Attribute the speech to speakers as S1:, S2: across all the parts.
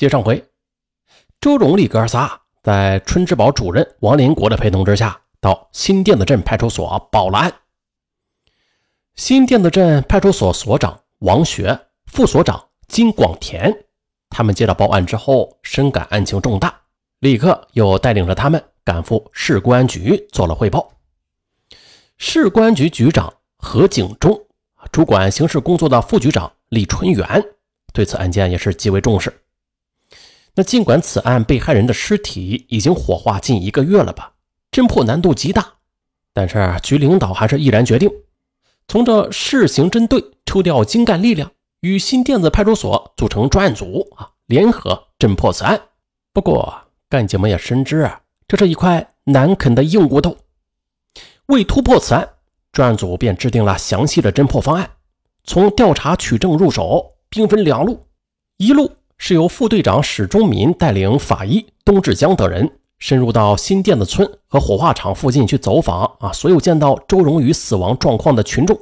S1: 接上回，周荣利哥仨在春之宝主任王林国的陪同之下，到新店子镇派出所报了案。新店子镇派出所所长王学、副所长金广田，他们接到报案之后，深感案情重大，立刻又带领着他们赶赴市公安局做了汇报。市公安局局长何景忠，主管刑事工作的副局长李春元，对此案件也是极为重视。那尽管此案被害人的尸体已经火化近一个月了吧，侦破难度极大，但是局领导还是毅然决定从这市刑侦队抽调精干力量，与新店子派出所组成专案组啊，联合侦破此案。不过干警们也深知啊，这是一块难啃的硬骨头。为突破此案，专案组便制定了详细的侦破方案，从调查取证入手，兵分两路，一路。是由副队长史忠民带领法医东志江等人深入到新店子村和火化场附近去走访啊，所有见到周荣宇死亡状况的群众，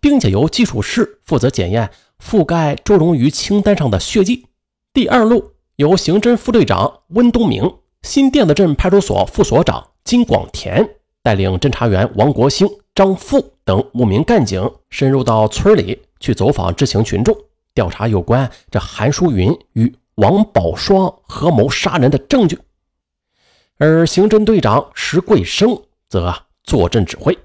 S1: 并且由技术室负责检验覆盖周荣宇清单上的血迹。第二路由刑侦副队长温东明、新店子镇派出所副所长金广田带领侦查员王国兴、张富等五名干警深入到村里去走访知情群众。调查有关这韩淑云与王宝双合谋杀人的证据，而刑侦队长石桂生则坐镇指挥。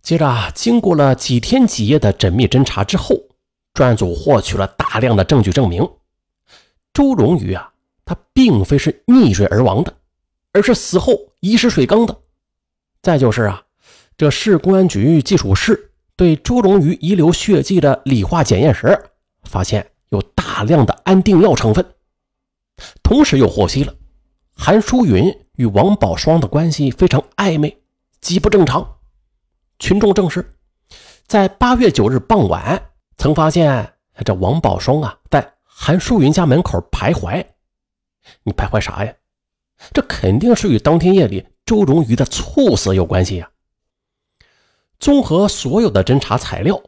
S1: 接着，经过了几天几夜的缜密侦查之后，专案组获取了大量的证据，证明周荣宇啊，他并非是溺水而亡的，而是死后遗失水缸的。再就是啊，这市公安局技术室。对周荣瑜遗留血迹的理化检验时，发现有大量的安定药成分，同时又获悉了韩淑云与王宝双的关系非常暧昧，极不正常。群众证实，在八月九日傍晚，曾发现这王宝双啊在韩淑云家门口徘徊。你徘徊啥呀？这肯定是与当天夜里周荣瑜的猝死有关系呀。综合所有的侦查材料，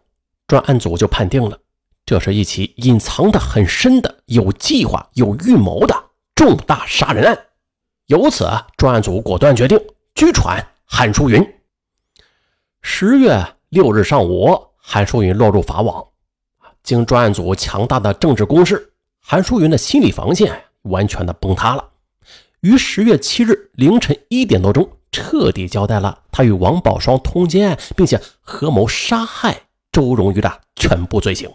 S1: 专案组就判定了，这是一起隐藏的很深的、有计划、有预谋的重大杀人案。由此，专案组果断决定拘传韩淑云。十月六日上午，韩淑云落入法网。经专案组强大的政治攻势，韩淑云的心理防线完全的崩塌了。于十月七日凌晨一点多钟。彻底交代了他与王宝双通奸，并且合谋杀害周荣瑜的全部罪行。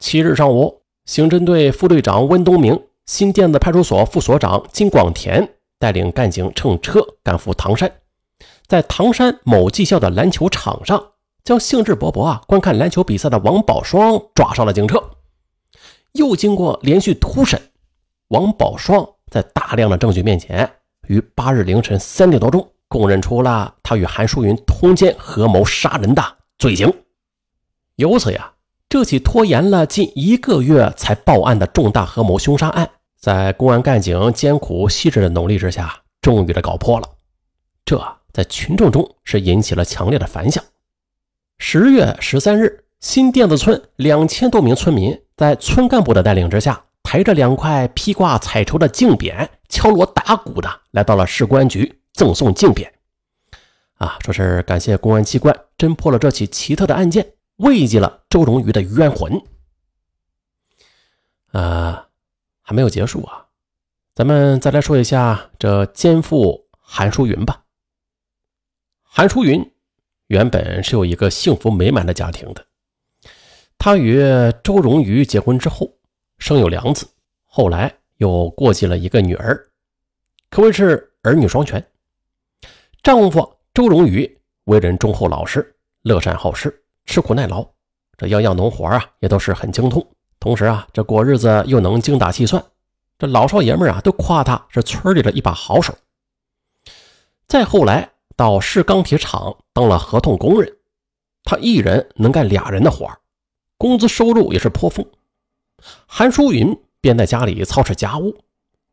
S1: 七日上午，刑侦队副队长温东明、新店子派出所副所长金广田带领干警乘车赶赴唐山，在唐山某技校的篮球场上，将兴致勃勃啊观看篮球比赛的王宝双抓上了警车。又经过连续突审，王宝双在大量的证据面前。于八日凌晨三点多钟，供认出了他与韩淑云通奸合谋杀人的罪行。由此呀，这起拖延了近一个月才报案的重大合谋凶杀案，在公安干警艰苦细致的努力之下，终于的搞破了。这在群众中是引起了强烈的反响。十月十三日，新店子村两千多名村民在村干部的带领之下。抬着两块披挂彩绸的镜匾，敲锣打鼓的来到了市公安局赠送镜匾。啊，说是感谢公安机关侦破了这起奇特的案件，慰藉了周荣瑜的冤魂。啊，还没有结束啊，咱们再来说一下这奸夫韩淑云吧。韩淑云原本是有一个幸福美满的家庭的，她与周荣瑜结婚之后。生有两子，后来又过继了一个女儿，可谓是儿女双全。丈夫周荣宇为人忠厚老实，乐善好施，吃苦耐劳，这样样农活啊也都是很精通。同时啊，这过日子又能精打细算，这老少爷们啊都夸他是村里的一把好手。再后来到市钢铁厂当了合同工人，他一人能干俩人的活工资收入也是颇丰。韩淑云便在家里操持家务，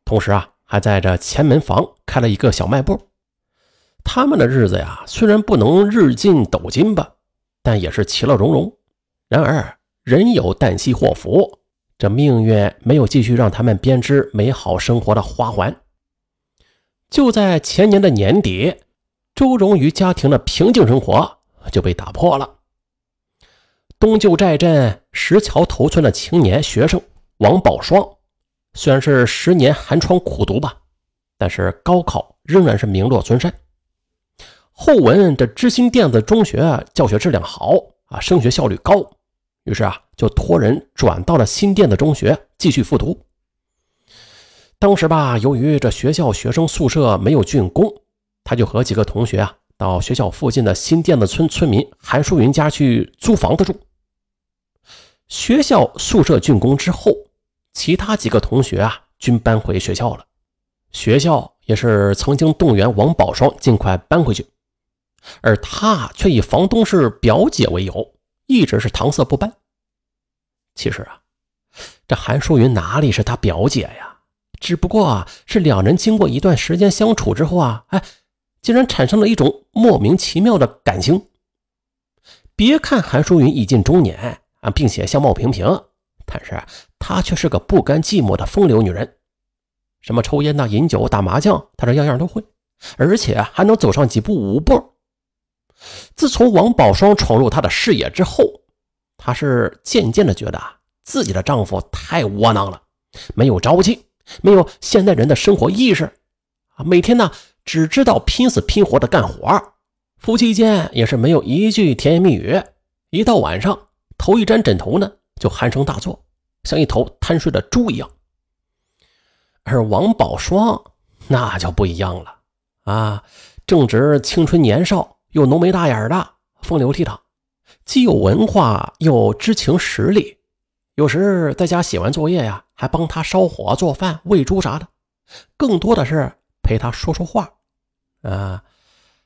S1: 同时啊，还在这前门房开了一个小卖部。他们的日子呀，虽然不能日进斗金吧，但也是其乐融融。然而，人有旦夕祸福，这命运没有继续让他们编织美好生活的花环。就在前年的年底，周荣于家庭的平静生活就被打破了。东旧寨镇石桥头村的青年学生王宝双，虽然是十年寒窗苦读吧，但是高考仍然是名落孙山。后闻这知新电子中学教学质量好啊，升学效率高，于是啊，就托人转到了新电子中学继续复读。当时吧，由于这学校学生宿舍没有竣工，他就和几个同学啊，到学校附近的新店子村村民韩淑云家去租房子住。学校宿舍竣工之后，其他几个同学啊，均搬回学校了。学校也是曾经动员王宝双尽快搬回去，而他却以房东是表姐为由，一直是搪塞不搬。其实啊，这韩淑云哪里是他表姐呀？只不过啊，是两人经过一段时间相处之后啊，哎，竟然产生了一种莫名其妙的感情。别看韩淑云已近中年啊，并且相貌平平，但是她却是个不甘寂寞的风流女人。什么抽烟呐、饮酒、打麻将，她这样样都会，而且还能走上几步舞步。自从王宝双闯入她的视野之后，她是渐渐的觉得自己的丈夫太窝囊了，没有朝气。没有现代人的生活意识啊，每天呢只知道拼死拼活的干活，夫妻间也是没有一句甜言蜜语。一到晚上，头一沾枕头呢，就鼾声大作，像一头贪睡的猪一样。而王宝双那就不一样了啊，正值青春年少，又浓眉大眼的，风流倜傥，既有文化又知情识理。有时在家写完作业呀，还帮他烧火做饭、喂猪啥的，更多的是陪他说说话。啊，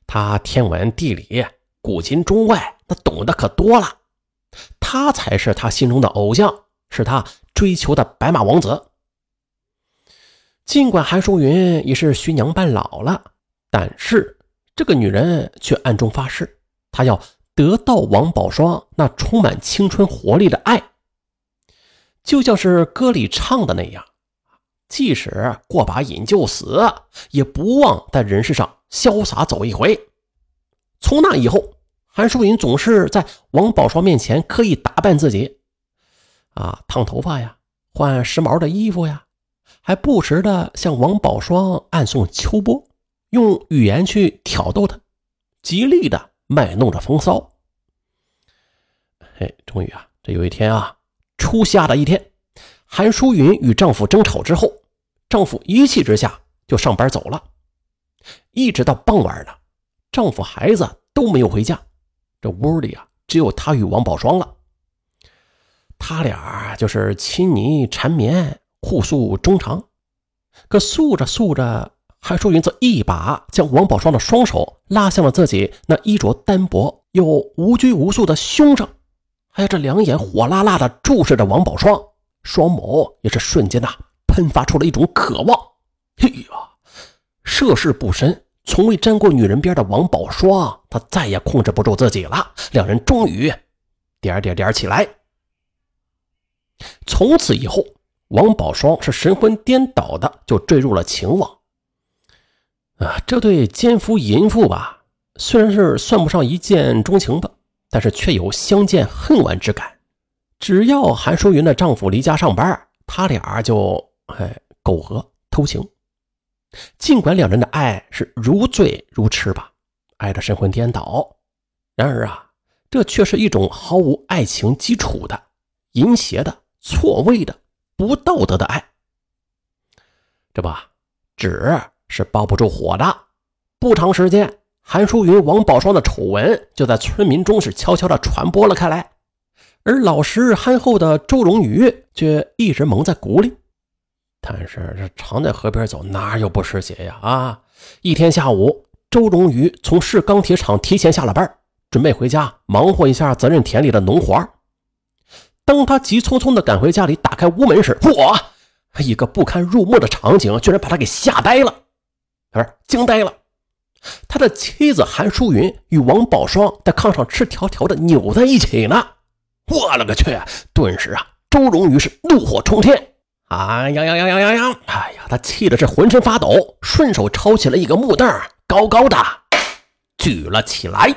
S1: 他天文地理、古今中外，那懂得可多了。他才是他心中的偶像，是他追求的白马王子。尽管韩淑云已是徐娘半老了，但是这个女人却暗中发誓，她要得到王宝双那充满青春活力的爱。就像是歌里唱的那样，即使过把瘾就死，也不忘在人世上潇洒走一回。从那以后，韩淑云总是在王宝双面前刻意打扮自己，啊，烫头发呀，换时髦的衣服呀，还不时的向王宝双暗送秋波，用语言去挑逗他，极力的卖弄着风骚。嘿，终于啊，这有一天啊。初夏的一天，韩淑云与丈夫争吵之后，丈夫一气之下就上班走了，一直到傍晚了，丈夫孩子都没有回家，这屋里啊只有她与王宝双了。他俩就是亲昵缠绵，互诉衷肠。可诉着诉着，韩淑云则一把将王宝双的双手拉向了自己那衣着单薄又无拘无束的胸上。哎，这两眼火辣辣的注视着王宝双，双眸也是瞬间呐喷发出了一种渴望。哎呀，涉世不深、从未沾过女人边的王宝双，他再也控制不住自己了。两人终于点点点起来。从此以后，王宝双是神魂颠倒的就坠入了情网。啊，这对奸夫淫妇吧，虽然是算不上一见钟情吧。但是却有相见恨晚之感。只要韩淑云的丈夫离家上班，他俩就哎苟合偷情。尽管两人的爱是如醉如痴吧，爱得神魂颠倒，然而啊，这却是一种毫无爱情基础的淫邪的、错位的、不道德的爱。这不，纸是包不住火的。不长时间。韩淑云、王宝双的丑闻就在村民中是悄悄地传播了开来，而老实憨厚的周荣宇却一直蒙在鼓里。但是这常在河边走，哪有不湿鞋呀？啊！一天下午，周荣宇从市钢铁厂提前下了班，准备回家忙活一下责任田里的农活。当他急匆匆地赶回家里，打开屋门时，嚯！一个不堪入目的场景居然把他给吓呆了，不是惊呆了。他的妻子韩淑云与王宝双在炕上赤条条的扭在一起呢，我了个去！顿时啊，周荣于是怒火冲天，啊呀呀呀呀呀呀！哎呀，他气的是浑身发抖，顺手抄起了一个木凳，高高的举了起来。